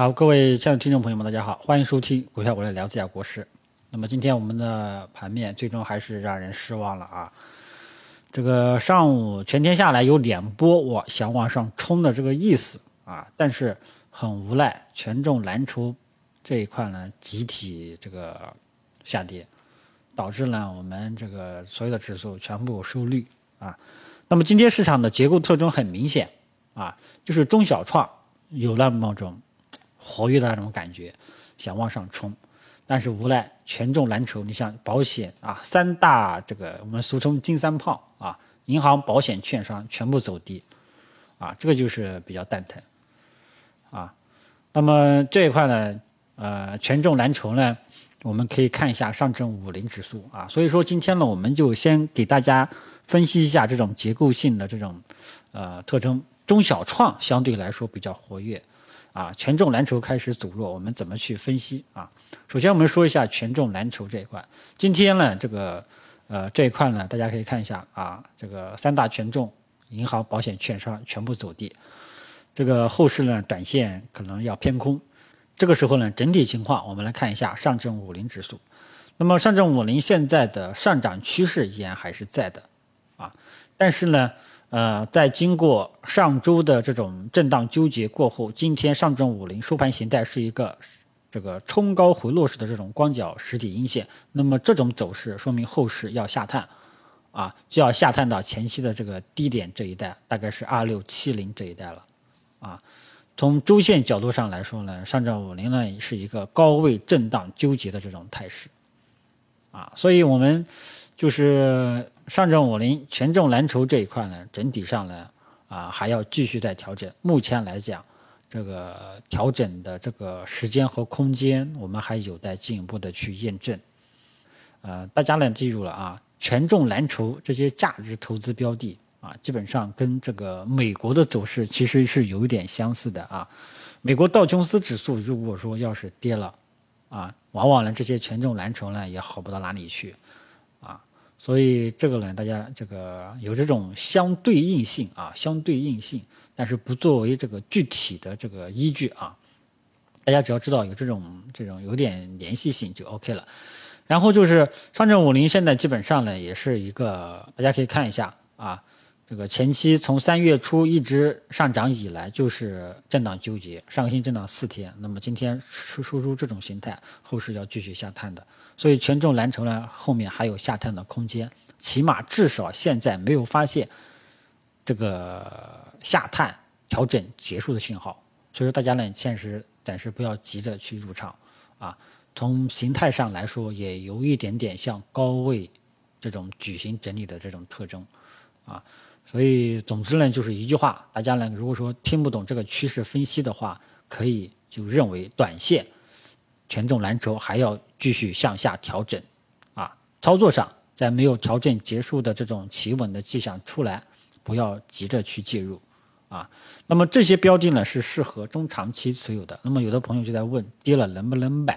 好，各位亲爱的听众朋友们，大家好，欢迎收听股票我来聊自家国师。那么今天我们的盘面最终还是让人失望了啊！这个上午全天下来有两波我想往上冲的这个意思啊，但是很无奈，权重蓝筹这一块呢集体这个下跌，导致呢我们这个所有的指数全部收绿啊。那么今天市场的结构特征很明显啊，就是中小创有那么种。活跃的那种感觉，想往上冲，但是无奈权重蓝筹，你像保险啊，三大这个我们俗称金三胖啊，银行、保险、券商全部走低，啊，这个就是比较蛋疼，啊，那么这一块呢，呃，权重蓝筹呢，我们可以看一下上证五零指数啊，所以说今天呢，我们就先给大家分析一下这种结构性的这种呃特征，中小创相对来说比较活跃。啊，权重蓝筹开始走弱，我们怎么去分析啊？首先，我们说一下权重蓝筹这一块。今天呢，这个呃这一块呢，大家可以看一下啊，这个三大权重，银行、保险、券商全部走低。这个后市呢，短线可能要偏空。这个时候呢，整体情况我们来看一下上证五零指数。那么上证五零现在的上涨趋势依然还是在的啊，但是呢。呃，在经过上周的这种震荡纠结过后，今天上证五零收盘形态是一个这个冲高回落式的这种光脚实体阴线。那么这种走势说明后市要下探，啊，就要下探到前期的这个低点这一带，大概是二六七零这一带了，啊，从周线角度上来说呢，上证五零呢是一个高位震荡纠结的这种态势，啊，所以我们就是。上证五零权重蓝筹这一块呢，整体上呢，啊还要继续在调整。目前来讲，这个调整的这个时间和空间，我们还有待进一步的去验证。呃，大家呢记住了啊，权重蓝筹这些价值投资标的啊，基本上跟这个美国的走势其实是有一点相似的啊。美国道琼斯指数如果说要是跌了，啊，往往呢这些权重蓝筹呢也好不到哪里去。所以这个呢，大家这个有这种相对应性啊，相对应性，但是不作为这个具体的这个依据啊。大家只要知道有这种这种有点联系性就 OK 了。然后就是上证五零现在基本上呢也是一个，大家可以看一下啊，这个前期从三月初一直上涨以来就是震荡纠结，上个星震荡四天，那么今天输输出这种形态，后市要继续下探的。所以权重蓝筹呢，后面还有下探的空间，起码至少现在没有发现这个下探调整结束的信号。所以说大家呢，暂时暂时不要急着去入场啊。从形态上来说，也有一点点像高位这种矩形整理的这种特征啊。所以总之呢，就是一句话，大家呢如果说听不懂这个趋势分析的话，可以就认为短线。权重蓝筹还要继续向下调整，啊，操作上在没有调整结束的这种企稳的迹象出来，不要急着去介入，啊，那么这些标的呢是适合中长期持有的。那么有的朋友就在问，跌了能不能买？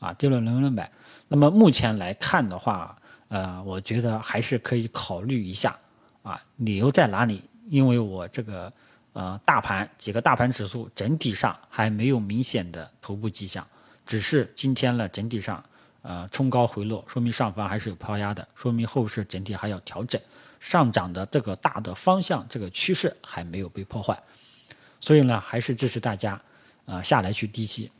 啊，跌了能不能买？那么目前来看的话，呃，我觉得还是可以考虑一下，啊，理由在哪里？因为我这个呃大盘几个大盘指数整体上还没有明显的头部迹象。只是今天呢，整体上，呃，冲高回落，说明上方还是有抛压的，说明后市整体还要调整，上涨的这个大的方向，这个趋势还没有被破坏，所以呢，还是支持大家，啊，下来去低吸。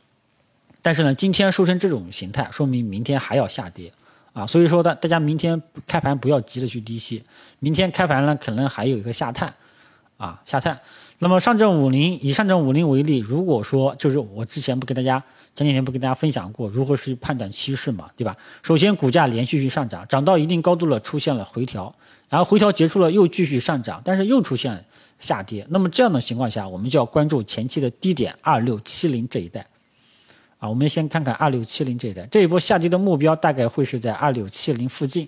但是呢，今天收成这种形态，说明明天还要下跌，啊，所以说大大家明天开盘不要急着去低吸，明天开盘呢，可能还有一个下探，啊，下探。那么上证五零以上证五零为例，如果说就是我之前不跟大家。前几天不跟大家分享过如何去判断趋势嘛，对吧？首先股价连续去上涨，涨到一定高度了，出现了回调，然后回调结束了又继续上涨，但是又出现下跌。那么这样的情况下，我们就要关注前期的低点二六七零这一带。啊，我们先看看二六七零这一带，这一波下跌的目标大概会是在二六七零附近。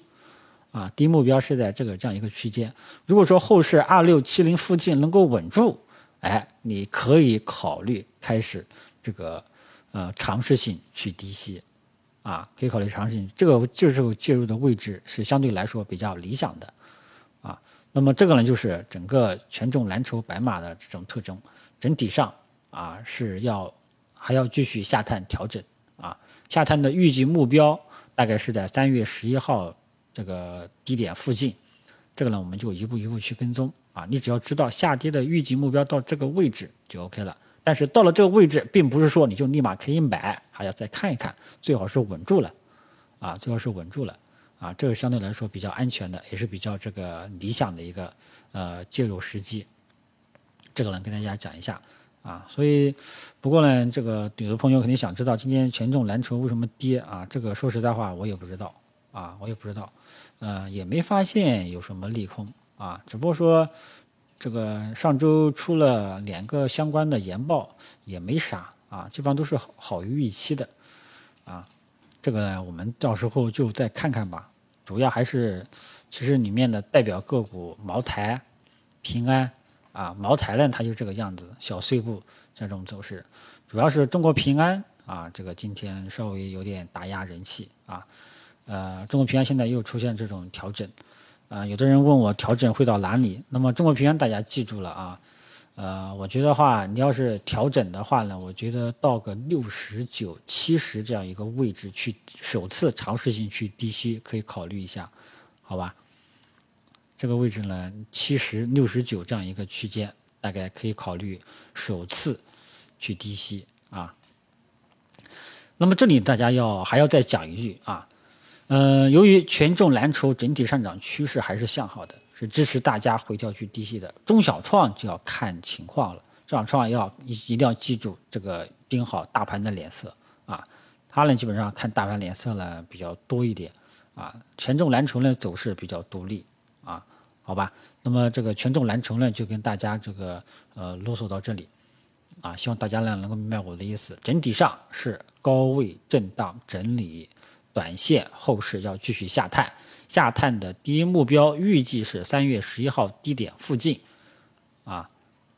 啊，低目标是在这个这样一个区间。如果说后市二六七零附近能够稳住，哎，你可以考虑开始这个。呃，尝试性去低吸，啊，可以考虑尝试性，这个就是介入的位置是相对来说比较理想的，啊，那么这个呢就是整个权重蓝筹白马的这种特征，整体上啊是要还要继续下探调整。啊，下探的预计目标大概是在三月十一号这个低点附近，这个呢我们就一步一步去跟踪。啊，你只要知道下跌的预计目标到这个位置就 OK 了。但是到了这个位置，并不是说你就立马可以买，还要再看一看，最好是稳住了，啊，最好是稳住了，啊，这个相对来说比较安全的，也是比较这个理想的一个呃介入时机。这个呢，跟大家讲一下啊。所以，不过呢，这个有的朋友肯定想知道今天权重蓝筹为什么跌啊？这个说实在话，我也不知道啊，我也不知道，呃，也没发现有什么利空啊，只不过说。这个上周出了两个相关的研报，也没啥啊，基本上都是好好于预期的，啊，这个呢，我们到时候就再看看吧。主要还是，其实里面的代表个股茅台、平安啊，茅台呢它就这个样子，小碎步这种走势，主要是中国平安啊，这个今天稍微有点打压人气啊，呃，中国平安现在又出现这种调整。啊，有的人问我调整会到哪里？那么中国平安大家记住了啊，呃，我觉得话，你要是调整的话呢，我觉得到个六十九、七十这样一个位置去首次尝试性去低吸，可以考虑一下，好吧？这个位置呢，七十六十九这样一个区间，大概可以考虑首次去低吸啊。那么这里大家要还要再讲一句啊。嗯，由于权重蓝筹整体上涨趋势还是向好的，是支持大家回调去低吸的。中小创就要看情况了，中小创要一一定要记住这个盯好大盘的脸色啊。它呢基本上看大盘脸色呢比较多一点啊。权重蓝筹呢走势比较独立，好吧。那么这个权重蓝筹呢就跟大家这个呃啰嗦到这里啊，希望大家呢能够明白我的意思。整体上是高位震荡整理。短线后市要继续下探，下探的第一目标预计是三月十一号低点附近，啊，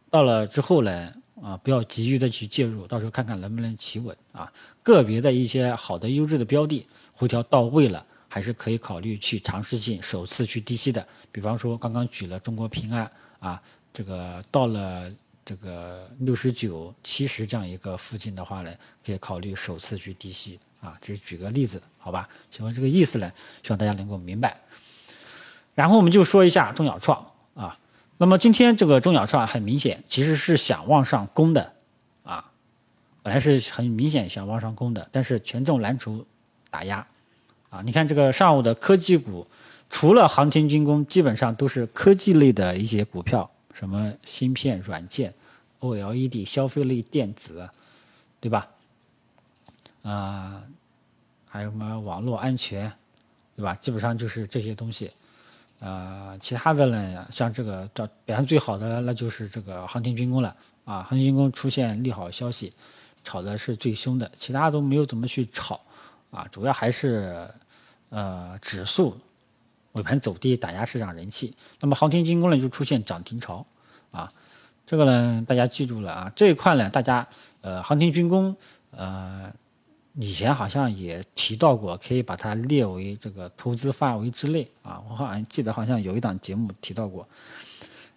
到了之后呢，啊，不要急于的去介入，到时候看看能不能企稳啊。个别的一些好的优质的标的回调到位了，还是可以考虑去尝试性首次去低吸的。比方说刚刚举了中国平安啊，这个到了这个六十九、七十这样一个附近的话呢，可以考虑首次去低吸。啊，只是举个例子，好吧？希望这个意思呢，希望大家能够明白。然后我们就说一下中小创啊，那么今天这个中小创很明显其实是想往上攻的啊，本来是很明显想往上攻的，但是权重蓝筹打压啊。你看这个上午的科技股，除了航天军工，基本上都是科技类的一些股票，什么芯片、软件、OLED、消费类电子，对吧？啊，还有什么网络安全，对吧？基本上就是这些东西。呃，其他的呢，像这个表表现最好的，那就是这个航天军工了。啊，航天军工出现利好消息，炒的是最凶的，其他都没有怎么去炒。啊，主要还是呃指数尾盘走低，打压市场人气。那么航天军工呢，就出现涨停潮。啊，这个呢，大家记住了啊，这一块呢，大家呃航天军工呃。以前好像也提到过，可以把它列为这个投资范围之内啊。我好像记得好像有一档节目提到过。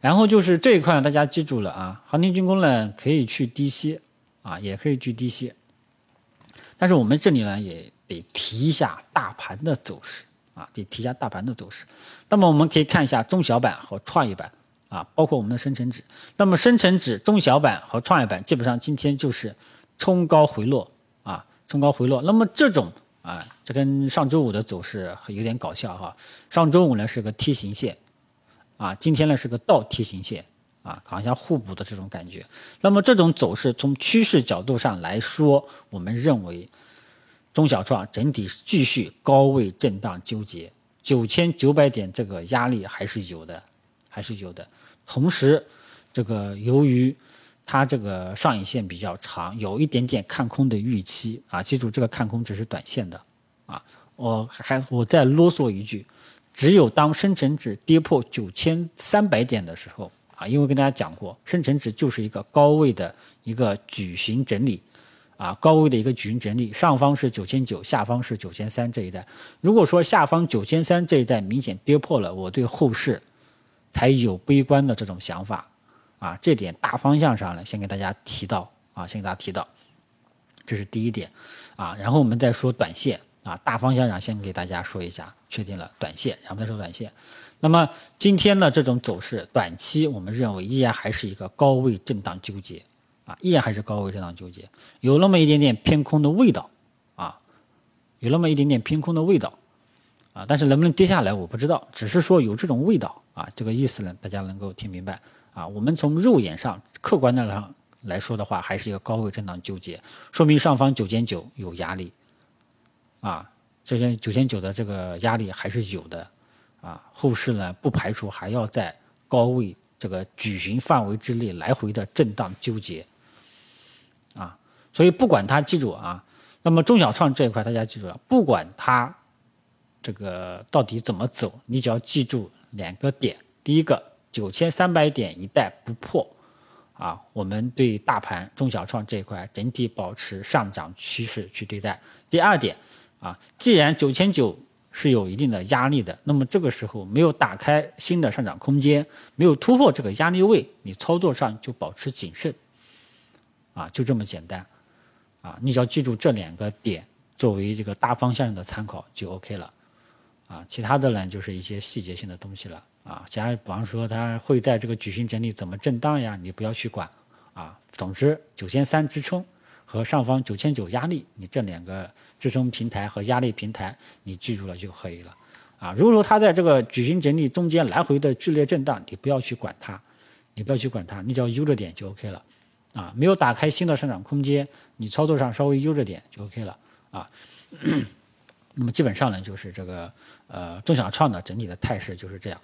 然后就是这一块，大家记住了啊，航天军工呢可以去低吸啊，也可以去低吸。但是我们这里呢也得提一下大盘的走势啊，得提一下大盘的走势。那么我们可以看一下中小板和创业板啊，包括我们的深成指。那么深成指、中小板和创业板基本上今天就是冲高回落啊。冲高回落，那么这种啊，这跟上周五的走势有点搞笑哈。上周五呢是个梯形线，啊，今天呢是个倒梯形线，啊，好像互补的这种感觉。那么这种走势从趋势角度上来说，我们认为中小创整体继续高位震荡纠结，九千九百点这个压力还是有的，还是有的。同时，这个由于它这个上影线比较长，有一点点看空的预期啊！记住，这个看空只是短线的，啊！我还我再啰嗦一句，只有当深成指跌破九千三百点的时候啊，因为跟大家讲过，深成指就是一个高位的一个矩形整理，啊，高位的一个矩阵整理，上方是九千九，下方是九千三这一带。如果说下方九千三这一带明显跌破了，我对后市才有悲观的这种想法。啊，这点大方向上呢，先给大家提到啊，先给大家提到。这是第一点啊。然后我们再说短线啊，大方向上先给大家说一下，确定了短线，然后再说短线。那么今天呢这种走势，短期我们认为依然还是一个高位震荡纠结啊，依然还是高位震荡纠结，有那么一点点偏空的味道啊，有那么一点点偏空的味道啊，但是能不能跌下来我不知道，只是说有这种味道啊，这个意思呢，大家能够听明白啊。我们从肉眼上客观的上来说的话，还是一个高位震荡纠结，说明上方九千九有压力啊，这些九千九的这个压力还是有的。啊，后市呢不排除还要在高位这个矩形范围之内来回的震荡纠结，啊，所以不管它记住啊，那么中小创这一块大家记住了，不管它这个到底怎么走，你只要记住两个点，第一个九千三百点一带不破，啊，我们对大盘中小创这一块整体保持上涨趋势去对待。第二点啊，既然九千九。是有一定的压力的，那么这个时候没有打开新的上涨空间，没有突破这个压力位，你操作上就保持谨慎，啊，就这么简单，啊，你只要记住这两个点作为这个大方向的参考就 OK 了，啊，其他的呢就是一些细节性的东西了，啊，假如比方说它会在这个矩形整理怎么震荡呀，你不要去管，啊，总之九千三支撑。和上方九千九压力，你这两个支撑平台和压力平台，你记住了就可以了，啊，如果说它在这个矩形整理中间来回的剧烈震荡，你不要去管它，你不要去管它，你只要悠着点就 OK 了，啊，没有打开新的上涨空间，你操作上稍微悠着点就 OK 了，啊，那么基本上呢就是这个呃中小创的整体的态势就是这样。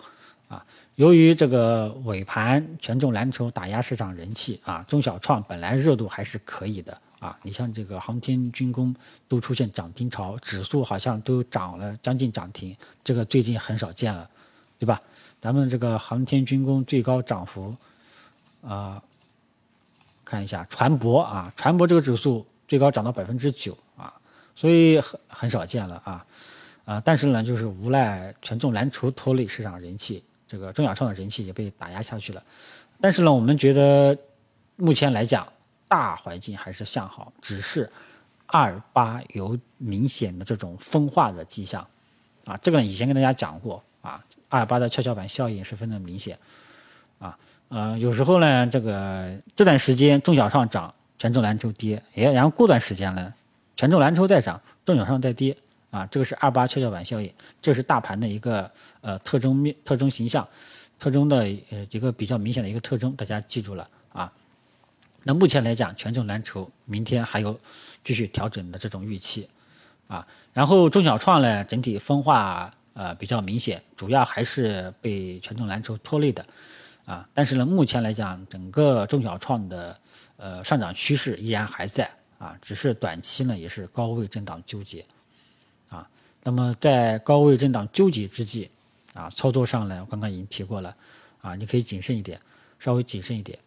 啊，由于这个尾盘权重蓝筹打压市场人气啊，中小创本来热度还是可以的啊。你像这个航天军工都出现涨停潮，指数好像都涨了将近涨停，这个最近很少见了，对吧？咱们这个航天军工最高涨幅啊，看一下船舶啊，船舶这个指数最高涨到百分之九啊，所以很很少见了啊啊。但是呢，就是无奈权重蓝筹拖累市场人气。这个中小创的人气也被打压下去了，但是呢，我们觉得目前来讲，大环境还是向好，只是二八有明显的这种分化的迹象，啊，这个以前跟大家讲过啊，二八的跷跷板效应十分的明显，啊，呃，有时候呢，这个这段时间中小创涨，权重蓝筹跌，哎，然后过段时间呢，权重蓝筹再涨，中小创再跌。啊，这个是二八跷跷板效应，这是大盘的一个呃特征面、特征形象、特征的呃一个比较明显的一个特征，大家记住了啊。那目前来讲，权重蓝筹明天还有继续调整的这种预期啊。然后中小创呢，整体分化呃比较明显，主要还是被权重蓝筹拖累的啊。但是呢，目前来讲，整个中小创的呃上涨趋势依然还在啊，只是短期呢也是高位震荡纠结。啊那么在高位震荡纠结之际，啊，操作上呢，我刚刚已经提过了，啊，你可以谨慎一点，稍微谨慎一点，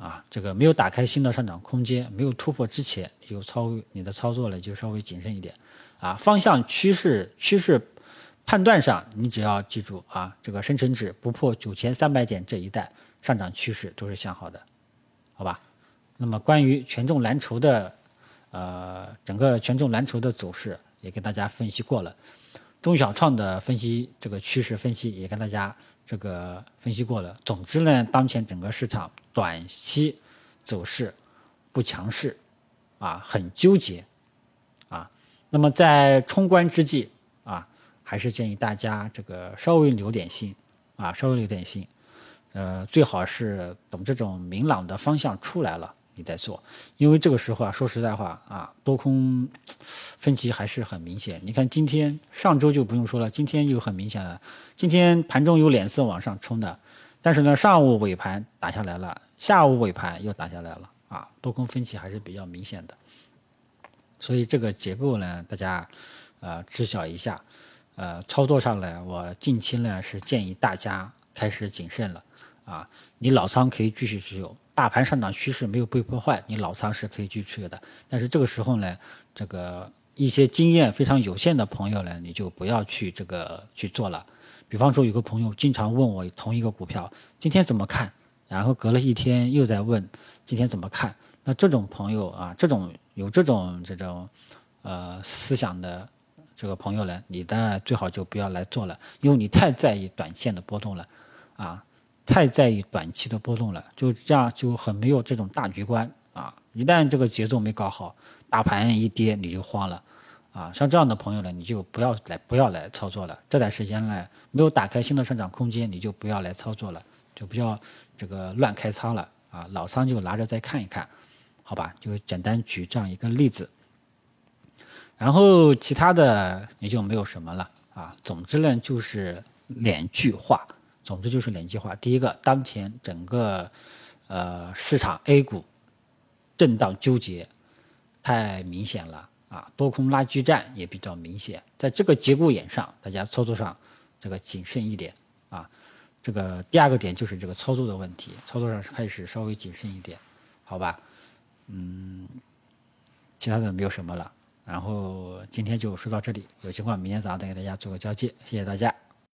啊，这个没有打开新的上涨空间，没有突破之前，有操你的操作呢就稍微谨慎一点，啊，方向趋势趋势判断上，你只要记住啊，这个深成指不破九千三百点这一带，上涨趋势都是向好的，好吧？那么关于权重蓝筹的，呃，整个权重蓝筹的走势。也跟大家分析过了，中小创的分析这个趋势分析也跟大家这个分析过了。总之呢，当前整个市场短期走势不强势，啊，很纠结，啊，那么在冲关之际，还是建议大家这个稍微留点心，啊，稍微留点心，呃，最好是等这种明朗的方向出来了。你再做，因为这个时候啊，说实在话啊，多空分歧还是很明显。你看今天、上周就不用说了，今天又很明显了。今天盘中有脸色往上冲的，但是呢，上午尾盘打下来了，下午尾盘又打下来了啊，多空分歧还是比较明显的。所以这个结构呢，大家呃知晓一下。呃，操作上呢，我近期呢是建议大家开始谨慎了啊，你老仓可以继续持有。大盘上涨趋势没有被破坏，你老仓是可以继续持有的。但是这个时候呢，这个一些经验非常有限的朋友呢，你就不要去这个去做了。比方说，有个朋友经常问我同一个股票今天怎么看，然后隔了一天又在问今天怎么看。那这种朋友啊，这种有这种这种呃思想的这个朋友呢，你当然最好就不要来做了，因为你太在意短线的波动了啊，太在意短期的波动了，就这样就很没有这种大局观啊。一旦这个节奏没搞好，大盘一跌你就慌了。啊，像这样的朋友呢，你就不要来，不要来操作了。这段时间呢，没有打开新的上涨空间，你就不要来操作了，就不要这个乱开仓了啊。老仓就拿着再看一看，好吧？就简单举这样一个例子。然后其他的也就没有什么了啊。总之呢，就是两句话。总之就是两句话。第一个，当前整个呃市场 A 股震荡纠结太明显了。啊，多空拉锯战也比较明显，在这个节骨眼上，大家操作上这个谨慎一点啊。这个第二个点就是这个操作的问题，操作上开始稍微谨慎一点，好吧？嗯，其他的没有什么了。然后今天就说到这里，有情况明天早上再给大家做个交接，谢谢大家。